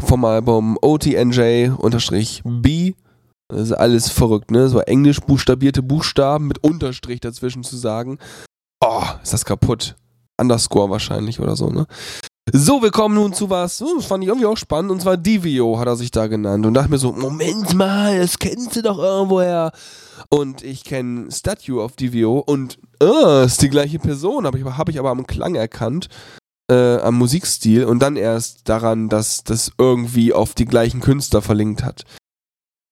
vom Album OTNJ unterstrich B. Das ist alles verrückt, ne? So englisch buchstabierte Buchstaben mit Unterstrich dazwischen zu sagen. Oh, ist das kaputt. Underscore wahrscheinlich oder so, ne? So, wir kommen nun zu was, hm, das fand ich irgendwie auch spannend, und zwar Divio hat er sich da genannt. Und dachte mir so, Moment mal, das kennst du doch irgendwoher. Und ich kenne Statue of Divio und äh, ist die gleiche Person, habe ich, hab ich aber am Klang erkannt, äh, am Musikstil und dann erst daran, dass das irgendwie auf die gleichen Künstler verlinkt hat.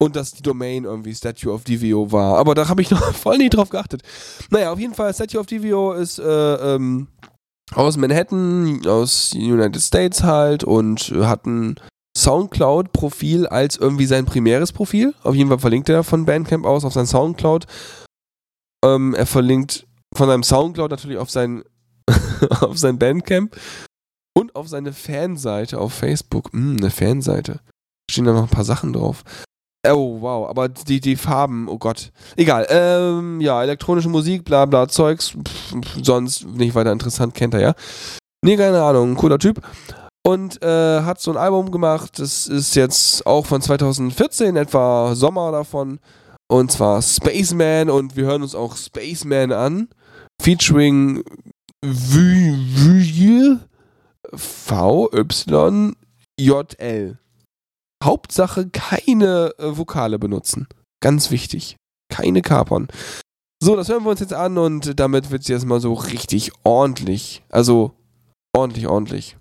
Und dass die Domain irgendwie Statue of Divio war. Aber da habe ich [laughs] noch voll nie drauf geachtet. Naja, auf jeden Fall, Statue of Divio ist äh, ähm, aus Manhattan, aus United States halt und hat ein Soundcloud-Profil als irgendwie sein primäres Profil. Auf jeden Fall verlinkt er von Bandcamp aus auf sein Soundcloud. Ähm, er verlinkt von seinem Soundcloud natürlich auf sein, [laughs] auf sein Bandcamp und auf seine Fanseite auf Facebook. Hm, eine Fanseite. Stehen da noch ein paar Sachen drauf. Oh, wow, aber die, die Farben, oh Gott. Egal, ähm, ja, elektronische Musik, bla bla Zeugs, pff, sonst nicht weiter interessant, kennt er ja. Nee, keine Ahnung, cooler Typ. Und äh, hat so ein Album gemacht, das ist jetzt auch von 2014, etwa Sommer davon. Und zwar Spaceman und wir hören uns auch Spaceman an. Featuring V-Y-J-L. Hauptsache keine äh, Vokale benutzen. Ganz wichtig. Keine Kapern. So, das hören wir uns jetzt an und damit wird es jetzt mal so richtig ordentlich. Also ordentlich, ordentlich.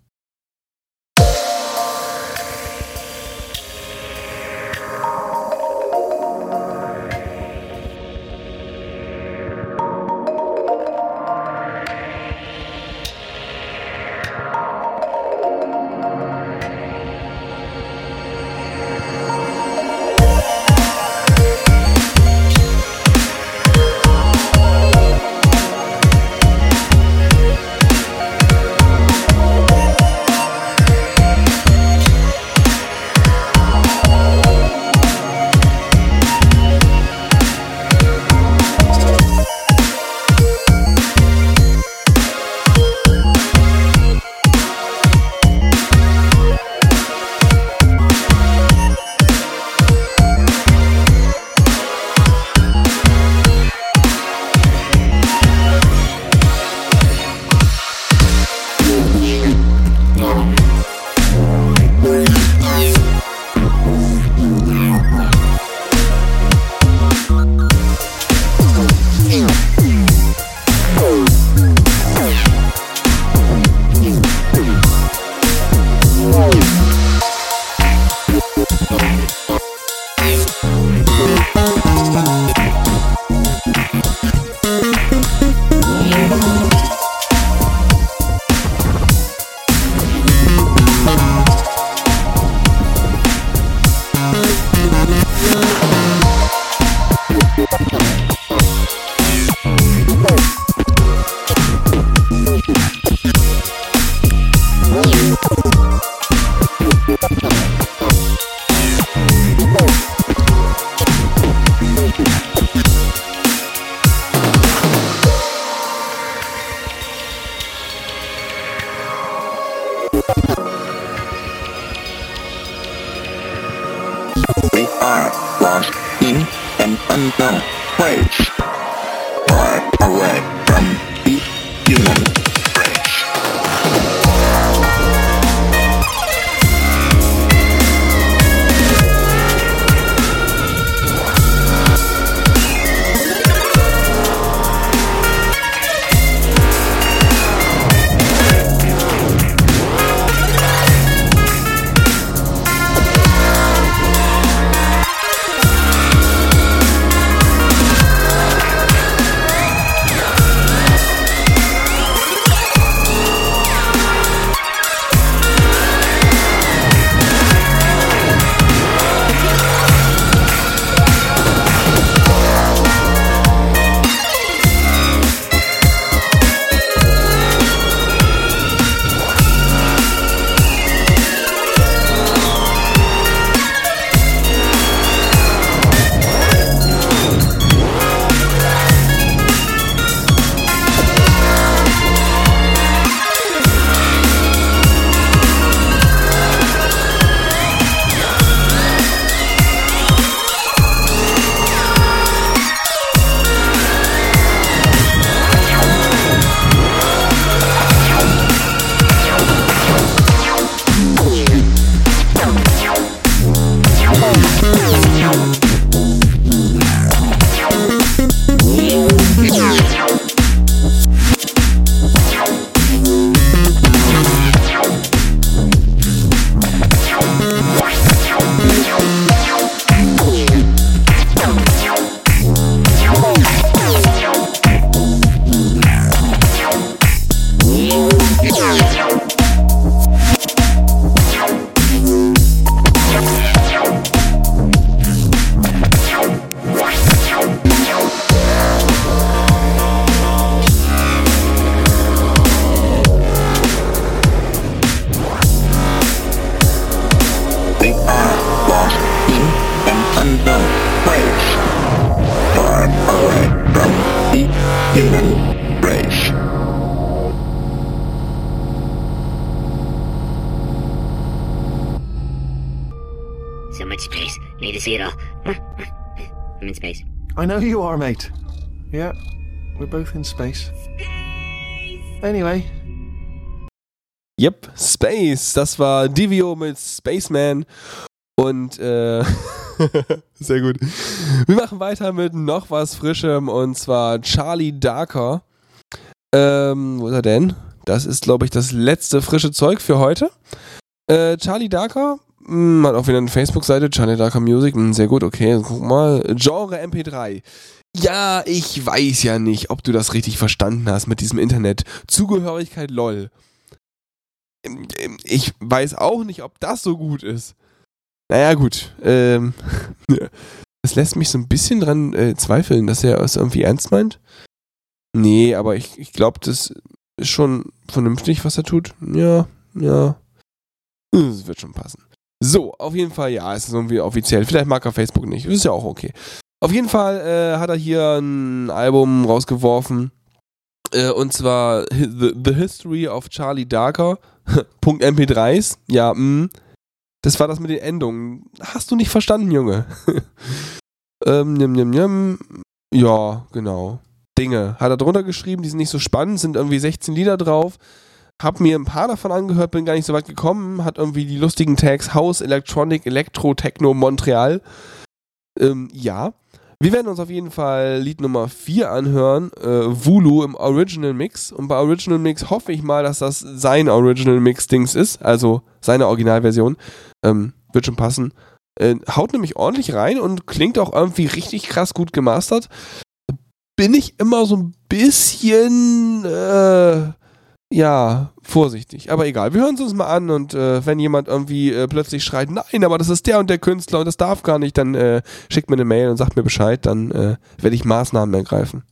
Human race. So much space. Need to see it all. I'm in space. I know you are, mate. Yeah, we're both in space. Anyway, Yep, Space. Das war Divio mit Spaceman. Und äh, [laughs] sehr gut. Wir machen weiter mit noch was Frischem und zwar Charlie Darker. Ähm, wo ist er denn? Das ist, glaube ich, das letzte frische Zeug für heute. Äh, Charlie Darker mh, hat auch wieder eine Facebook-Seite, Charlie Darker Music. Mh, sehr gut, okay, guck mal. Genre MP3. Ja, ich weiß ja nicht, ob du das richtig verstanden hast mit diesem Internet. Zugehörigkeit LOL. Ich weiß auch nicht, ob das so gut ist. Naja, gut. Ähm, [laughs] das lässt mich so ein bisschen dran äh, zweifeln, dass er es irgendwie ernst meint. Nee, aber ich, ich glaube, das ist schon vernünftig, was er tut. Ja, ja. Es wird schon passen. So, auf jeden Fall, ja, es ist irgendwie offiziell. Vielleicht mag er Facebook nicht. Ist ja auch okay. Auf jeden Fall äh, hat er hier ein Album rausgeworfen. Äh, und zwar The, The History of Charlie Darker. [laughs] Punkt MP3s. Ja, mh. Das war das mit den Endungen. Hast du nicht verstanden, Junge? [laughs] ähm, njam, njam, njam. Ja, genau. Dinge. Hat er drunter geschrieben, die sind nicht so spannend, sind irgendwie 16 Lieder drauf. Hab mir ein paar davon angehört, bin gar nicht so weit gekommen. Hat irgendwie die lustigen Tags House, Electronic, Electro, Techno, Montreal. Ähm, ja. Wir werden uns auf jeden Fall Lied Nummer 4 anhören, äh, Vulu im Original Mix. Und bei Original Mix hoffe ich mal, dass das sein Original Mix-Dings ist, also seine Originalversion. Ähm, wird schon passen. Äh, haut nämlich ordentlich rein und klingt auch irgendwie richtig krass gut gemastert. Bin ich immer so ein bisschen, äh, ja, vorsichtig. Aber egal, wir hören es uns mal an und äh, wenn jemand irgendwie äh, plötzlich schreit, nein, aber das ist der und der Künstler und das darf gar nicht, dann äh, schickt mir eine Mail und sagt mir Bescheid, dann äh, werde ich Maßnahmen ergreifen.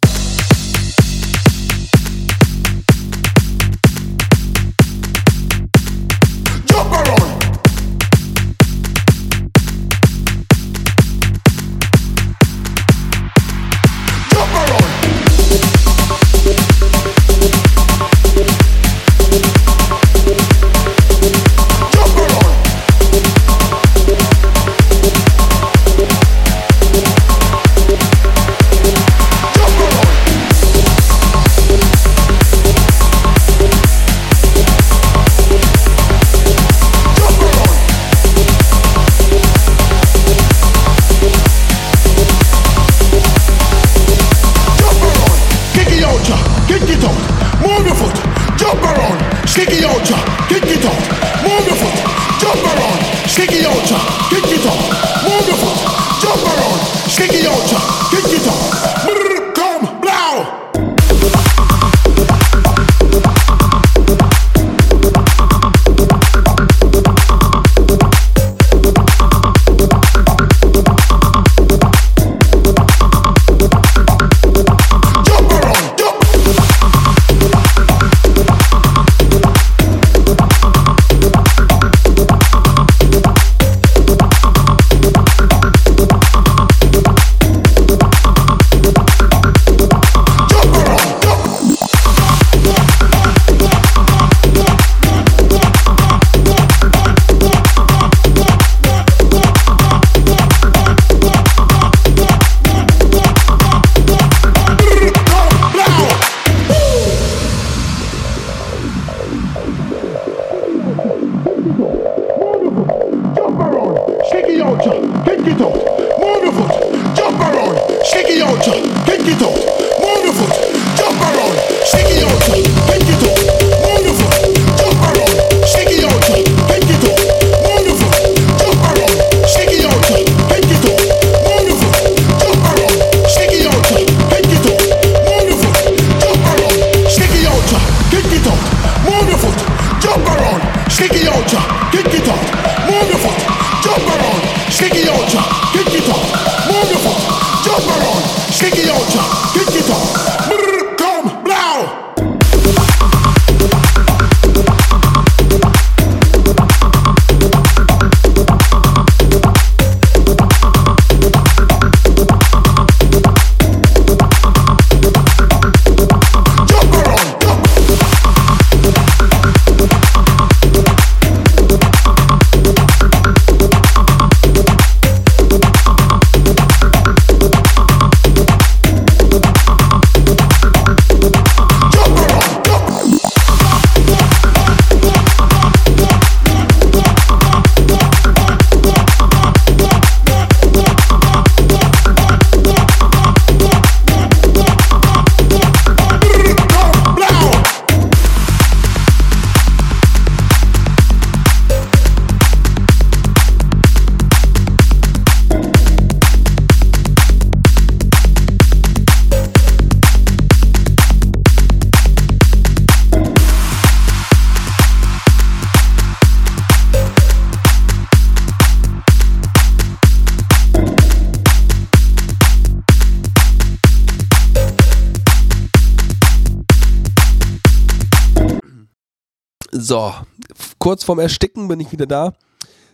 Kurz vorm Ersticken bin ich wieder da.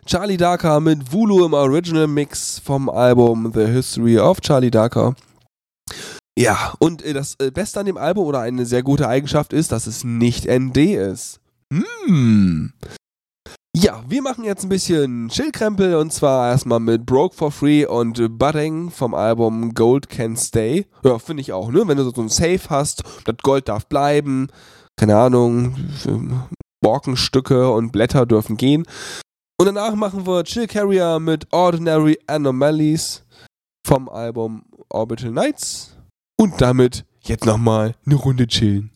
Charlie Darker mit Vulu im Original Mix vom Album The History of Charlie Darker. Ja, und äh, das äh, Beste an dem Album oder eine sehr gute Eigenschaft ist, dass es nicht ND ist. Hm. Ja, wir machen jetzt ein bisschen Chillkrempel und zwar erstmal mit Broke for Free und Budding vom Album Gold Can Stay. Ja, finde ich auch, ne? Wenn du so ein Safe hast, das Gold darf bleiben, keine Ahnung, Borkenstücke und Blätter dürfen gehen. Und danach machen wir Chill Carrier mit Ordinary Anomalies vom Album Orbital Nights. Und damit jetzt nochmal eine Runde chillen.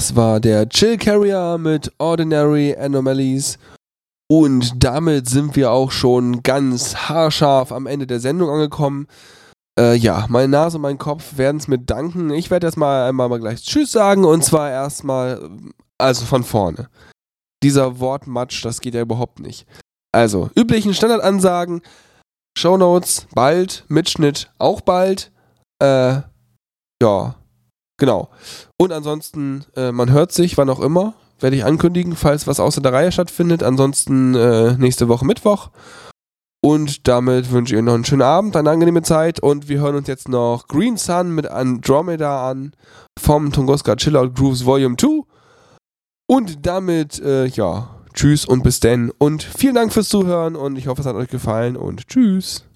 Das war der Chill Carrier mit Ordinary Anomalies. Und damit sind wir auch schon ganz haarscharf am Ende der Sendung angekommen. Äh, ja, meine Nase und mein Kopf werden es mir danken. Ich werde erstmal einmal mal gleich Tschüss sagen und zwar erstmal, also von vorne. Dieser Wortmatsch, das geht ja überhaupt nicht. Also, üblichen Standardansagen, Shownotes bald, Mitschnitt auch bald. Äh, ja, genau. Und ansonsten, äh, man hört sich, wann auch immer. Werde ich ankündigen, falls was außer der Reihe stattfindet. Ansonsten äh, nächste Woche Mittwoch. Und damit wünsche ich euch noch einen schönen Abend, eine angenehme Zeit und wir hören uns jetzt noch Green Sun mit Andromeda an vom Tunguska Chillout Grooves Volume 2. Und damit, äh, ja, tschüss und bis denn und vielen Dank fürs Zuhören und ich hoffe, es hat euch gefallen und tschüss.